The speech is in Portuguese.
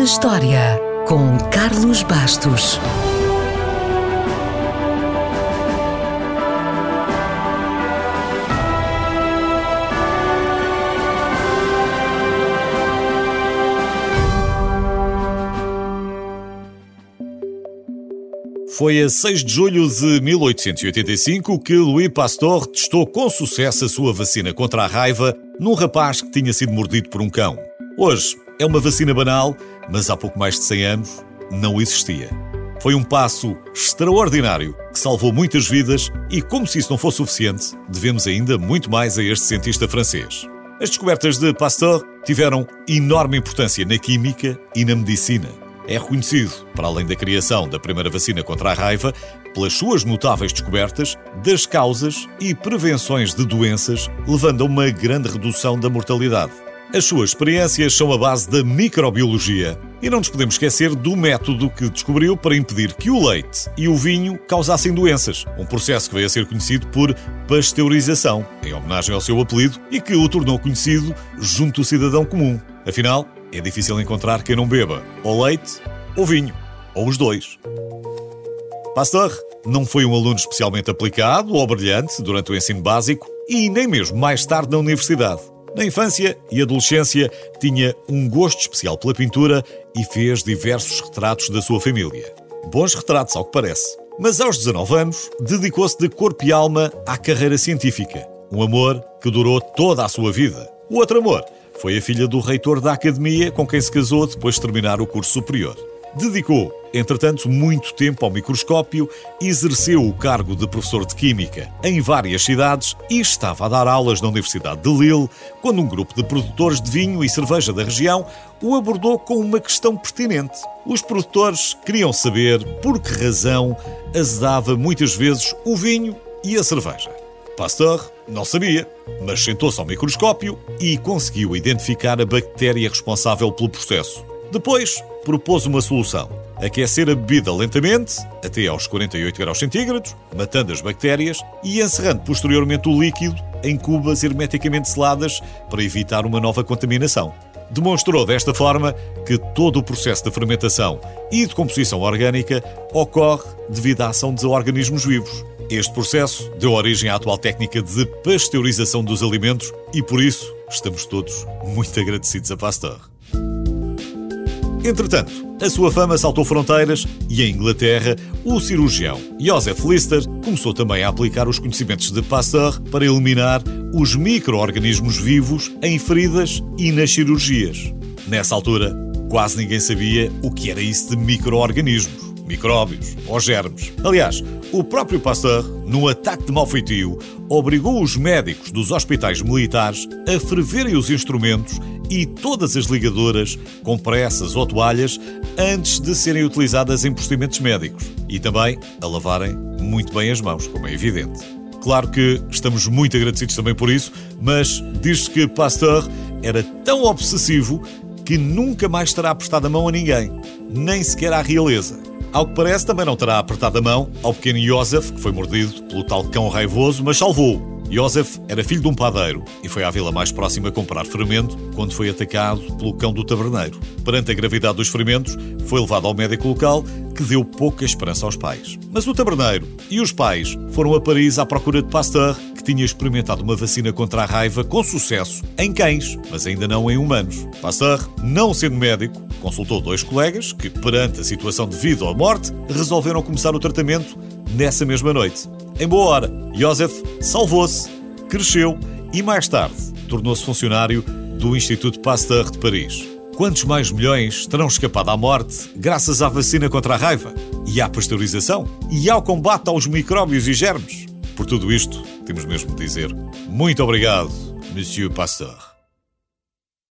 na História, com Carlos Bastos. Foi a 6 de julho de 1885 que Louis Pasteur testou com sucesso a sua vacina contra a raiva num rapaz que tinha sido mordido por um cão. Hoje é uma vacina banal, mas há pouco mais de 100 anos não existia. Foi um passo extraordinário que salvou muitas vidas e, como se isso não fosse suficiente, devemos ainda muito mais a este cientista francês. As descobertas de Pasteur tiveram enorme importância na química e na medicina é reconhecido, para além da criação da primeira vacina contra a raiva, pelas suas notáveis descobertas das causas e prevenções de doenças, levando a uma grande redução da mortalidade. As suas experiências são a base da microbiologia e não nos podemos esquecer do método que descobriu para impedir que o leite e o vinho causassem doenças, um processo que veio a ser conhecido por pasteurização, em homenagem ao seu apelido, e que o tornou conhecido junto ao cidadão comum. Afinal, é difícil encontrar quem não beba ou leite ou vinho, ou os dois. Pasteur não foi um aluno especialmente aplicado ou brilhante durante o ensino básico e nem mesmo mais tarde na universidade. Na infância e adolescência tinha um gosto especial pela pintura e fez diversos retratos da sua família. Bons retratos, ao que parece. Mas aos 19 anos, dedicou-se de corpo e alma à carreira científica. Um amor que durou toda a sua vida. O outro amor foi a filha do reitor da academia com quem se casou depois de terminar o curso superior. Dedicou, entretanto, muito tempo ao microscópio, exerceu o cargo de professor de Química em várias cidades e estava a dar aulas na Universidade de Lille quando um grupo de produtores de vinho e cerveja da região o abordou com uma questão pertinente. Os produtores queriam saber por que razão azedava muitas vezes o vinho e a cerveja. Pasteur não sabia, mas sentou-se ao microscópio e conseguiu identificar a bactéria responsável pelo processo. Depois, propôs uma solução: aquecer a bebida lentamente, até aos 48 graus centígrados, matando as bactérias e encerrando posteriormente o líquido em cubas hermeticamente seladas para evitar uma nova contaminação. Demonstrou desta forma que todo o processo de fermentação e de composição orgânica ocorre devido à ação de organismos vivos. Este processo deu origem à atual técnica de pasteurização dos alimentos e, por isso, estamos todos muito agradecidos a Pasteur. Entretanto, a sua fama saltou fronteiras e, em Inglaterra, o cirurgião Joseph Lister começou também a aplicar os conhecimentos de Pasteur para eliminar os micro-organismos vivos em feridas e nas cirurgias. Nessa altura, quase ninguém sabia o que era isso de micro-organismos micróbios ou germes. Aliás, o próprio Pasteur, num ataque de malfeitio, obrigou os médicos dos hospitais militares a ferverem os instrumentos e todas as ligadoras, compressas ou toalhas antes de serem utilizadas em procedimentos médicos e também a lavarem muito bem as mãos, como é evidente. Claro que estamos muito agradecidos também por isso, mas diz-se que Pasteur era tão obsessivo que nunca mais terá prestado a mão a ninguém, nem sequer à realeza. Ao que parece, também não terá apertado a mão ao pequeno Joseph, que foi mordido pelo tal cão raivoso, mas salvou-o. Joseph era filho de um padeiro e foi à vila mais próxima comprar fermento quando foi atacado pelo cão do taberneiro. Perante a gravidade dos ferimentos, foi levado ao médico local que deu pouca esperança aos pais. Mas o taberneiro e os pais foram a Paris à procura de Pasteur, que tinha experimentado uma vacina contra a raiva com sucesso em cães, mas ainda não em humanos. Pasteur, não sendo médico, consultou dois colegas que, perante a situação de vida ou morte, resolveram começar o tratamento nessa mesma noite. Em boa hora, Joseph salvou-se, cresceu e mais tarde tornou-se funcionário do Instituto Pasteur de Paris. Quantos mais milhões terão escapado à morte graças à vacina contra a raiva e à pasteurização e ao combate aos micróbios e germes? Por tudo isto, temos mesmo de dizer muito obrigado, Monsieur Pasteur.